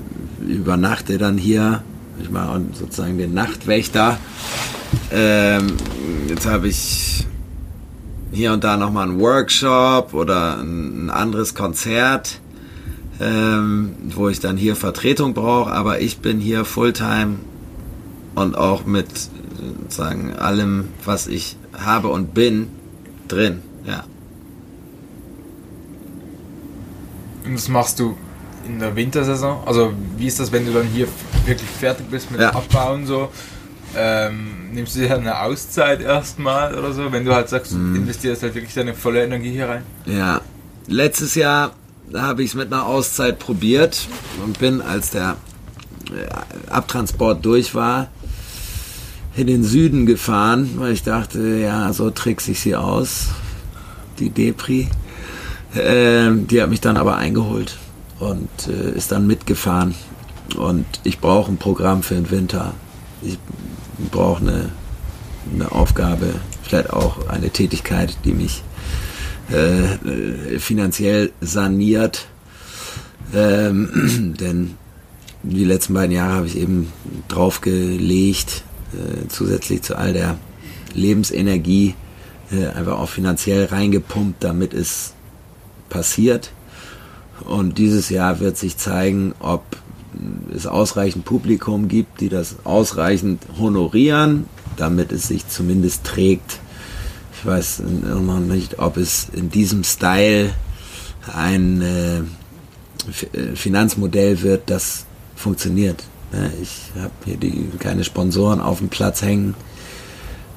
übernachte dann hier. Ich mache sozusagen den Nachtwächter. Ähm, jetzt habe ich hier und da nochmal einen Workshop oder ein, ein anderes Konzert, ähm, wo ich dann hier Vertretung brauche. Aber ich bin hier Fulltime und auch mit sozusagen allem, was ich habe und bin, drin. Ja. Und das machst du in der Wintersaison? Also wie ist das, wenn du dann hier wirklich fertig bist mit ja. Abbauen so? Ähm, nimmst du dir eine Auszeit erstmal oder so, wenn du halt sagst, du mm. investierst halt wirklich deine volle Energie hier rein? Ja, letztes Jahr habe ich es mit einer Auszeit probiert und bin, als der äh, Abtransport durch war, in den Süden gefahren, weil ich dachte, ja, so trickse ich sie aus, die Depri. Ähm, die hat mich dann aber eingeholt und äh, ist dann mitgefahren. Und ich brauche ein Programm für den Winter. Ich brauche eine, eine Aufgabe, vielleicht auch eine Tätigkeit, die mich äh, äh finanziell saniert. Ähm, denn die letzten beiden Jahre habe ich eben draufgelegt, äh, zusätzlich zu all der Lebensenergie, äh, einfach auch finanziell reingepumpt, damit es passiert. Und dieses Jahr wird sich zeigen, ob es ausreichend Publikum gibt, die das ausreichend honorieren, damit es sich zumindest trägt. Ich weiß noch nicht, ob es in diesem Style ein äh, äh Finanzmodell wird, das funktioniert. Ich habe hier die, keine Sponsoren auf dem Platz hängen.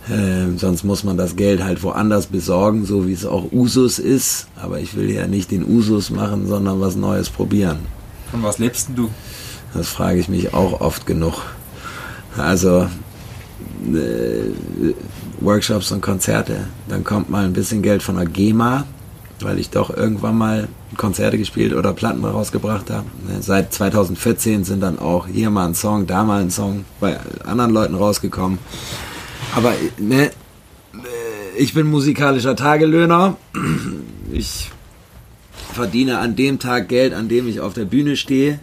Äh, sonst muss man das Geld halt woanders besorgen, so wie es auch Usus ist. Aber ich will ja nicht den Usus machen, sondern was Neues probieren. Von was lebst du? Das frage ich mich auch oft genug. Also äh, Workshops und Konzerte. Dann kommt mal ein bisschen Geld von der GEMA, weil ich doch irgendwann mal Konzerte gespielt oder Platten rausgebracht habe. Ne, seit 2014 sind dann auch hier mal ein Song, da mal ein Song bei anderen Leuten rausgekommen. Aber ne, ich bin musikalischer Tagelöhner. Ich verdiene an dem Tag Geld, an dem ich auf der Bühne stehe.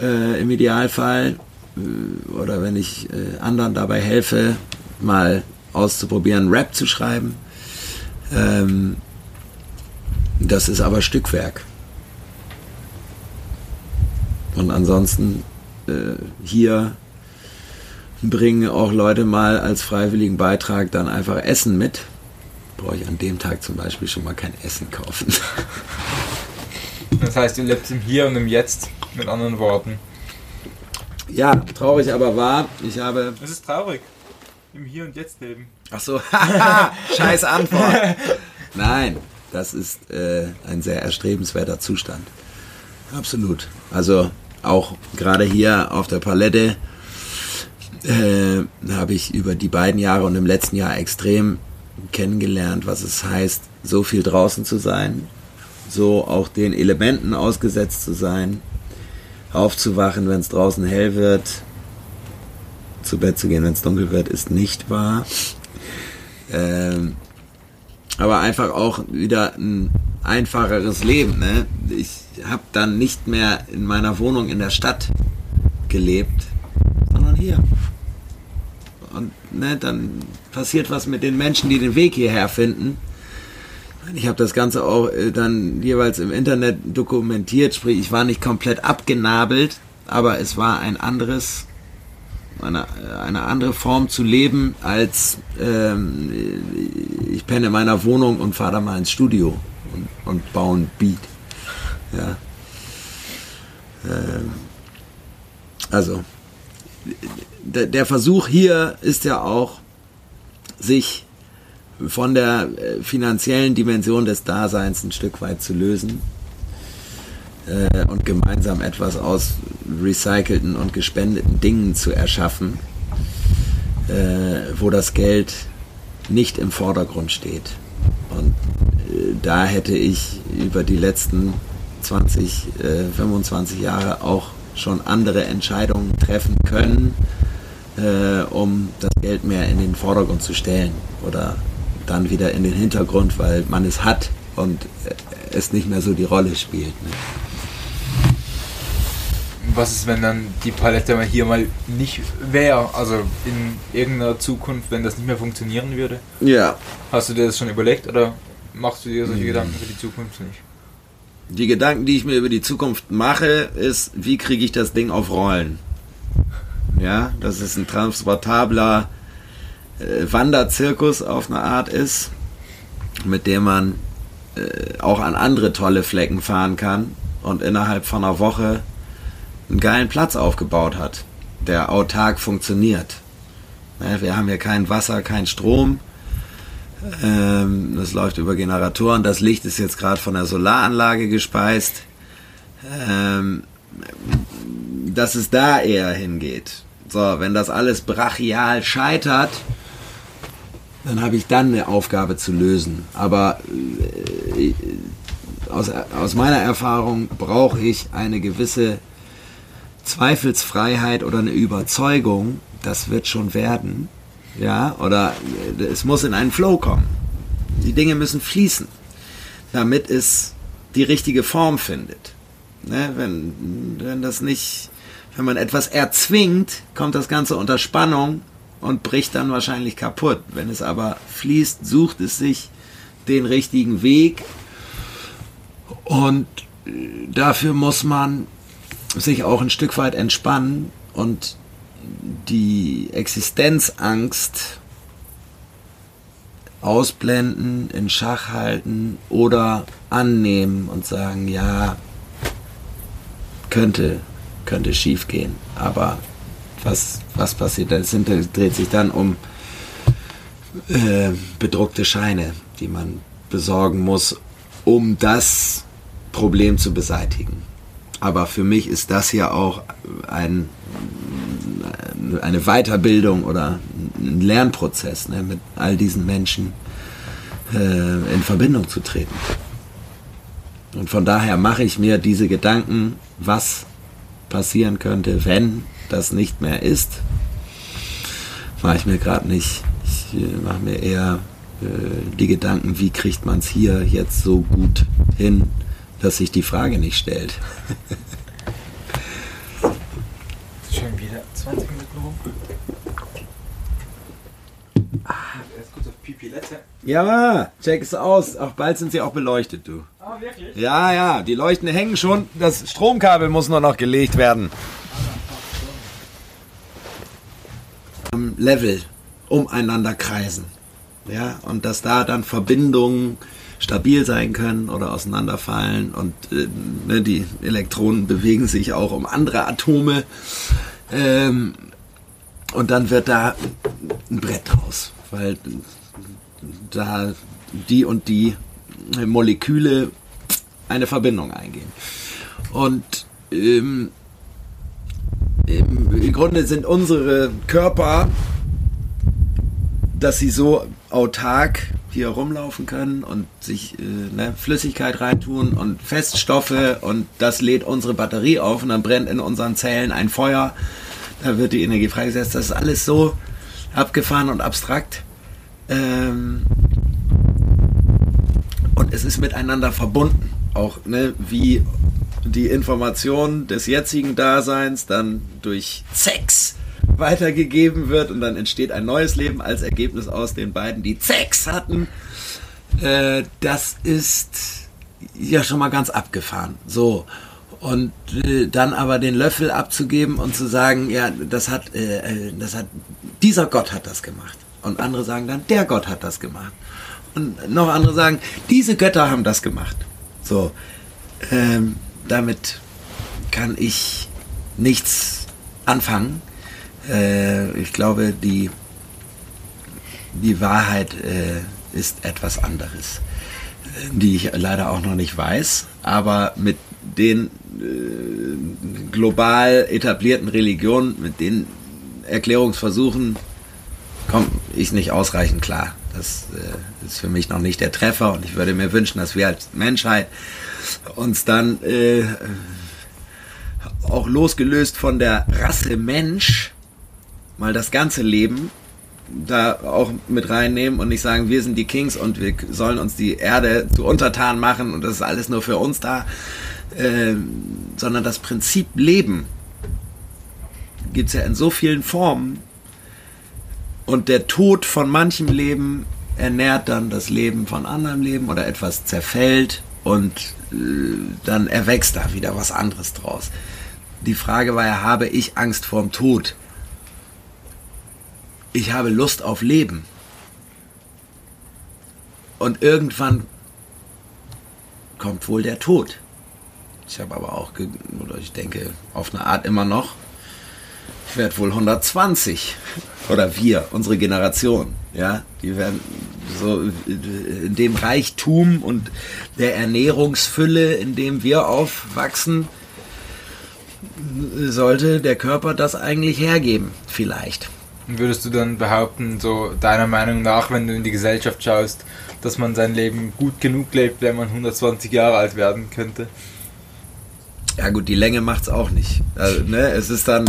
Äh, Im Idealfall. Äh, oder wenn ich äh, anderen dabei helfe, mal auszuprobieren, Rap zu schreiben. Ähm, das ist aber Stückwerk. Und ansonsten äh, hier bringen auch Leute mal als freiwilligen Beitrag dann einfach Essen mit. Brauche ich an dem Tag zum Beispiel schon mal kein Essen kaufen. Das heißt, du lebst im Hier und im Jetzt, mit anderen Worten. Ja, traurig aber wahr. Ich habe. Es ist traurig. Im Hier und Jetzt leben. Ach so, scheiß Antwort. Nein, das ist äh, ein sehr erstrebenswerter Zustand. Absolut. Also auch gerade hier auf der Palette äh, habe ich über die beiden Jahre und im letzten Jahr extrem kennengelernt, was es heißt, so viel draußen zu sein, so auch den Elementen ausgesetzt zu sein, aufzuwachen, wenn es draußen hell wird, zu Bett zu gehen, wenn es dunkel wird, ist nicht wahr. Ähm, aber einfach auch wieder ein einfacheres Leben. Ne? Ich habe dann nicht mehr in meiner Wohnung in der Stadt gelebt, sondern hier. Und ne, dann passiert was mit den Menschen, die den Weg hierher finden. Ich habe das Ganze auch äh, dann jeweils im Internet dokumentiert, sprich, ich war nicht komplett abgenabelt, aber es war ein anderes, eine, eine andere Form zu leben, als ähm, ich penne in meiner Wohnung und fahre da mal ins Studio und, und baue ein Beat. Ja. Ähm, also, der Versuch hier ist ja auch, sich von der äh, finanziellen Dimension des Daseins ein Stück weit zu lösen äh, und gemeinsam etwas aus recycelten und gespendeten Dingen zu erschaffen, äh, wo das Geld nicht im Vordergrund steht. Und äh, da hätte ich über die letzten 20, 25 Jahre auch schon andere Entscheidungen treffen können, um das Geld mehr in den Vordergrund zu stellen oder dann wieder in den Hintergrund, weil man es hat und es nicht mehr so die Rolle spielt. Ne? Was ist, wenn dann die Palette mal hier mal nicht wäre? Also in irgendeiner Zukunft, wenn das nicht mehr funktionieren würde? Ja. Hast du dir das schon überlegt oder machst du dir solche hm. Gedanken für die Zukunft nicht? Die Gedanken, die ich mir über die Zukunft mache, ist, wie kriege ich das Ding auf Rollen? Ja, dass es ein transportabler äh, Wanderzirkus auf eine Art ist, mit dem man äh, auch an andere tolle Flecken fahren kann und innerhalb von einer Woche einen geilen Platz aufgebaut hat, der autark funktioniert. Ne, wir haben hier kein Wasser, kein Strom. Ähm, das läuft über Generatoren. Das Licht ist jetzt gerade von der Solaranlage gespeist. Ähm, dass es da eher hingeht. So, wenn das alles brachial scheitert, dann habe ich dann eine Aufgabe zu lösen. Aber äh, aus, aus meiner Erfahrung brauche ich eine gewisse Zweifelsfreiheit oder eine Überzeugung, das wird schon werden, ja, oder es muss in einen Flow kommen. Die Dinge müssen fließen, damit es die richtige Form findet. Ne, wenn, wenn das nicht, wenn man etwas erzwingt, kommt das Ganze unter Spannung und bricht dann wahrscheinlich kaputt. Wenn es aber fließt, sucht es sich den richtigen Weg und dafür muss man sich auch ein Stück weit entspannen und die Existenzangst ausblenden, in Schach halten oder annehmen und sagen, ja, könnte, könnte schief gehen. Aber was, was passiert? Das dreht sich dann um äh, bedruckte Scheine, die man besorgen muss, um das Problem zu beseitigen. Aber für mich ist das ja auch ein, eine Weiterbildung oder ein Lernprozess, ne, mit all diesen Menschen äh, in Verbindung zu treten. Und von daher mache ich mir diese Gedanken, was passieren könnte, wenn das nicht mehr ist, mache ich mir gerade nicht. Ich äh, mache mir eher äh, die Gedanken, wie kriegt man es hier jetzt so gut hin, dass sich die Frage nicht stellt. Schon wieder 20 Minuten rum. Ah, erst kurz auf Pipilette. Ja, check es aus. Auch bald sind sie auch beleuchtet, du. Ah, wirklich? Ja, ja, die Leuchten hängen schon. Das Stromkabel muss nur noch gelegt werden. Level umeinander kreisen. Ja, und dass da dann Verbindungen stabil sein können oder auseinanderfallen und äh, ne, die Elektronen bewegen sich auch um andere Atome ähm, und dann wird da ein Brett draus, weil da die und die Moleküle eine Verbindung eingehen. Und ähm, im Grunde sind unsere Körper, dass sie so autark hier rumlaufen können und sich äh, ne, Flüssigkeit reintun und Feststoffe und das lädt unsere Batterie auf und dann brennt in unseren Zellen ein Feuer. Da wird die Energie freigesetzt. Das ist alles so abgefahren und abstrakt. Ähm und es ist miteinander verbunden. Auch ne, wie die Information des jetzigen Daseins dann durch Sex weitergegeben wird und dann entsteht ein neues Leben als Ergebnis aus den beiden, die Sex hatten. Äh, das ist ja schon mal ganz abgefahren. So. Und äh, dann aber den Löffel abzugeben und zu sagen, ja, das hat, äh, äh, das hat, dieser Gott hat das gemacht. Und andere sagen dann, der Gott hat das gemacht. Und noch andere sagen, diese Götter haben das gemacht. So. Ähm, damit kann ich nichts anfangen äh, ich glaube, die, die Wahrheit äh, ist etwas anderes, die ich leider auch noch nicht weiß, aber mit den äh, global etablierten Religionen, mit den Erklärungsversuchen komme ich nicht ausreichend klar. Das äh, ist für mich noch nicht der Treffer und ich würde mir wünschen, dass wir als Menschheit uns dann äh, auch losgelöst von der Rasse Mensch mal das ganze Leben da auch mit reinnehmen und nicht sagen, wir sind die Kings und wir sollen uns die Erde zu untertan machen und das ist alles nur für uns da, äh, sondern das Prinzip Leben gibt es ja in so vielen Formen und der Tod von manchem Leben ernährt dann das Leben von anderem Leben oder etwas zerfällt und äh, dann erwächst da wieder was anderes draus. Die Frage war ja, habe ich Angst vorm Tod? Ich habe Lust auf Leben. Und irgendwann kommt wohl der Tod. Ich habe aber auch, oder ich denke auf eine Art immer noch, ich werde wohl 120. Oder wir, unsere Generation. Ja, die werden so in dem Reichtum und der Ernährungsfülle, in dem wir aufwachsen, sollte der Körper das eigentlich hergeben, vielleicht. Würdest du dann behaupten, so deiner Meinung nach, wenn du in die Gesellschaft schaust, dass man sein Leben gut genug lebt, wenn man 120 Jahre alt werden könnte? Ja gut, die Länge macht es auch nicht. Also, ne, es ist dann,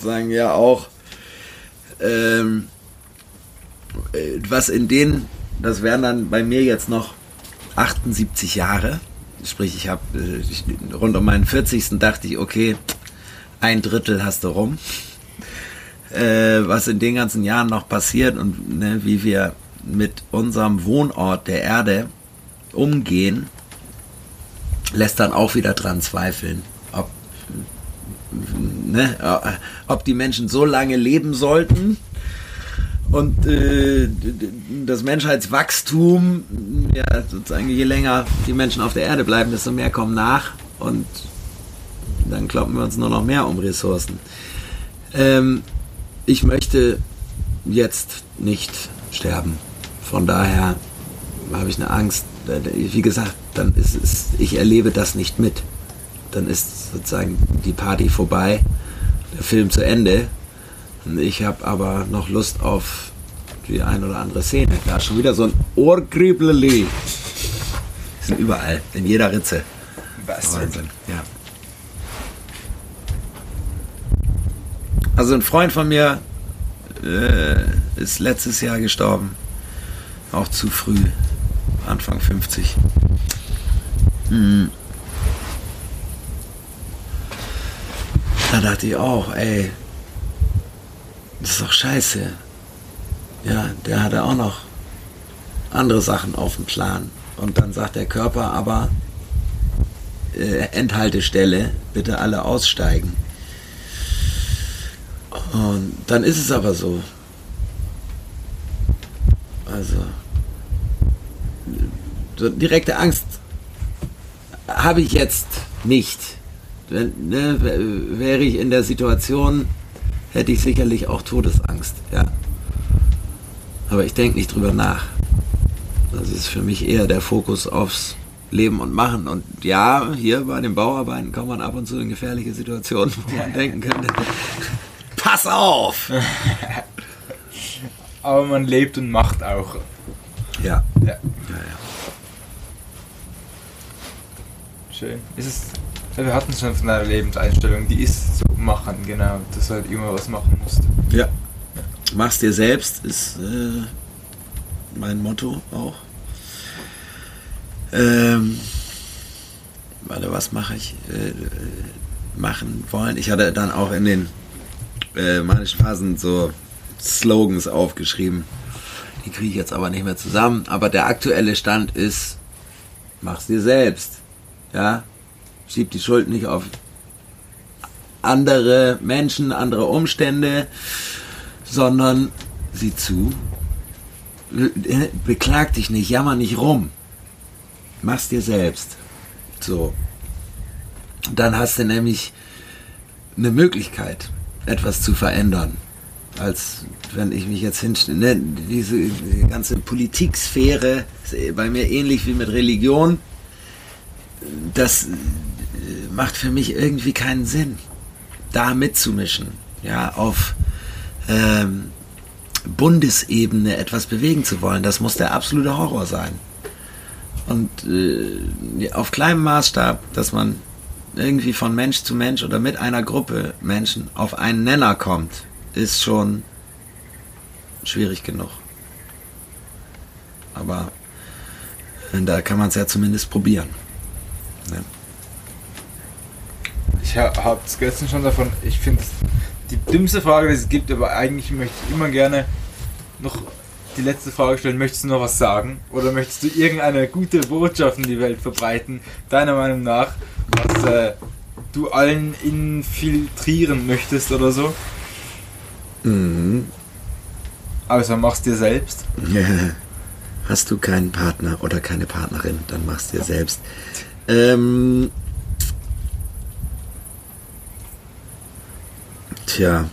sagen wir auch, ähm, was in denen, das wären dann bei mir jetzt noch 78 Jahre. Sprich, ich habe äh, rund um meinen 40. dachte ich, okay, ein Drittel hast du rum äh, was in den ganzen Jahren noch passiert und ne, wie wir mit unserem Wohnort der Erde umgehen, lässt dann auch wieder dran zweifeln, ob, ne, ob die Menschen so lange leben sollten und äh, das Menschheitswachstum, ja, sozusagen je länger die Menschen auf der Erde bleiben, desto mehr kommen nach und dann kloppen wir uns nur noch mehr um Ressourcen. Ähm, ich möchte jetzt nicht sterben. Von daher habe ich eine Angst. Wie gesagt, dann ist es, ich erlebe das nicht mit. Dann ist sozusagen die Party vorbei, der Film zu Ende. Ich habe aber noch Lust auf die ein oder andere Szene. Da ist schon wieder so ein Ohrgrübleli. Die sind überall, in jeder Ritze. Wahnsinn, ja. Also ein Freund von mir äh, ist letztes Jahr gestorben. Auch zu früh. Anfang 50. Hm. Da dachte ich auch, ey, das ist doch scheiße. Ja, der hatte auch noch andere Sachen auf dem Plan. Und dann sagt der Körper aber, äh, Endhaltestelle, bitte alle aussteigen. Und dann ist es aber so. Also, so direkte Angst habe ich jetzt nicht. Wenn, ne, wäre ich in der Situation, hätte ich sicherlich auch Todesangst, ja. Aber ich denke nicht drüber nach. Das ist für mich eher der Fokus aufs Leben und Machen. Und ja, hier bei den Bauarbeiten kommt man ab und zu in gefährliche Situationen, wo man denken könnte, pass auf! Aber man lebt und macht auch. Ja. ja. ja, ja. Schön. Ist es, wir hatten schon von einer Lebenseinstellung, die ist so machen, genau, dass du halt immer was machen musst. Ja. Mach's dir selbst ist äh, mein Motto auch. Ähm, warte, was mache ich? Äh, äh machen wollen. Ich hatte dann auch in den äh, manischen Phasen so Slogans aufgeschrieben. Die kriege ich jetzt aber nicht mehr zusammen. Aber der aktuelle Stand ist, mach's dir selbst. Ja, schieb die Schuld nicht auf andere Menschen, andere Umstände, sondern sieh zu, beklag dich nicht, jammer nicht rum. Mach's dir selbst. So. Dann hast du nämlich eine Möglichkeit etwas zu verändern. Als wenn ich mich jetzt hinstelle, ne, diese ganze Politiksphäre ist bei mir ähnlich wie mit Religion. Das äh, macht für mich irgendwie keinen Sinn, da mitzumischen, ja, auf ähm, Bundesebene etwas bewegen zu wollen. Das muss der absolute Horror sein. Und äh, auf kleinem Maßstab, dass man irgendwie von Mensch zu Mensch oder mit einer Gruppe Menschen auf einen Nenner kommt, ist schon schwierig genug. Aber äh, da kann man es ja zumindest probieren. Ja. Ich habe es gestern schon davon, ich finde die dümmste Frage, die es gibt, aber eigentlich möchte ich immer gerne noch die letzte Frage stellen. Möchtest du noch was sagen? Oder möchtest du irgendeine gute Botschaft in die Welt verbreiten, deiner Meinung nach, was äh, du allen infiltrieren möchtest oder so? Mhm. Also machst dir selbst. Hast du keinen Partner oder keine Partnerin, dann machst dir selbst. Ähm, tja,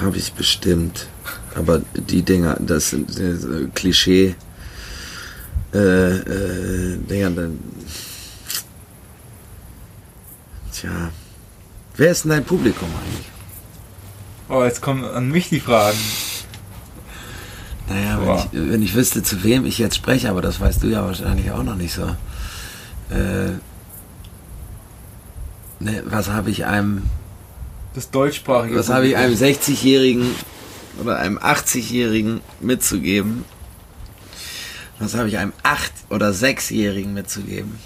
habe ich bestimmt. Aber die Dinger, das sind äh, Klischee. Äh, äh, Dinger, dann. Tja. Wer ist denn dein Publikum eigentlich? Oh, jetzt kommen an mich die Fragen. Naja, wenn ich, wenn ich wüsste, zu wem ich jetzt spreche, aber das weißt du ja wahrscheinlich auch noch nicht so. Äh, ne, was habe ich einem. Das deutschsprachige. Was habe ich einem 60-Jährigen oder einem 80-Jährigen mitzugeben? Was habe ich einem 8- oder 6-Jährigen mitzugeben?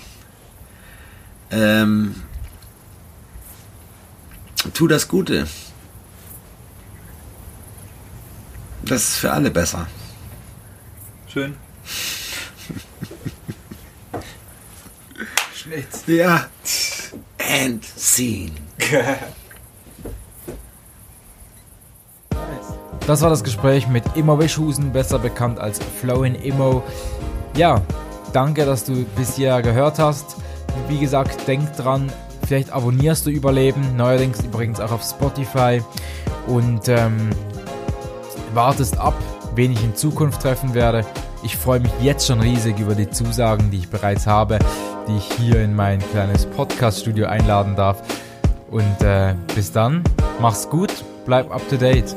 Ähm, tu das Gute. Das ist für alle besser. Schön. Schnitt. Ja. And scene. Das war das Gespräch mit Immo Wischhusen, besser bekannt als Flowin Immo. Ja, danke, dass du bis hier gehört hast. Wie gesagt, denk dran, vielleicht abonnierst du Überleben, neuerdings übrigens auch auf Spotify und ähm, wartest ab, wen ich in Zukunft treffen werde. Ich freue mich jetzt schon riesig über die Zusagen, die ich bereits habe, die ich hier in mein kleines Podcast-Studio einladen darf. Und äh, bis dann, mach's gut, bleib up to date.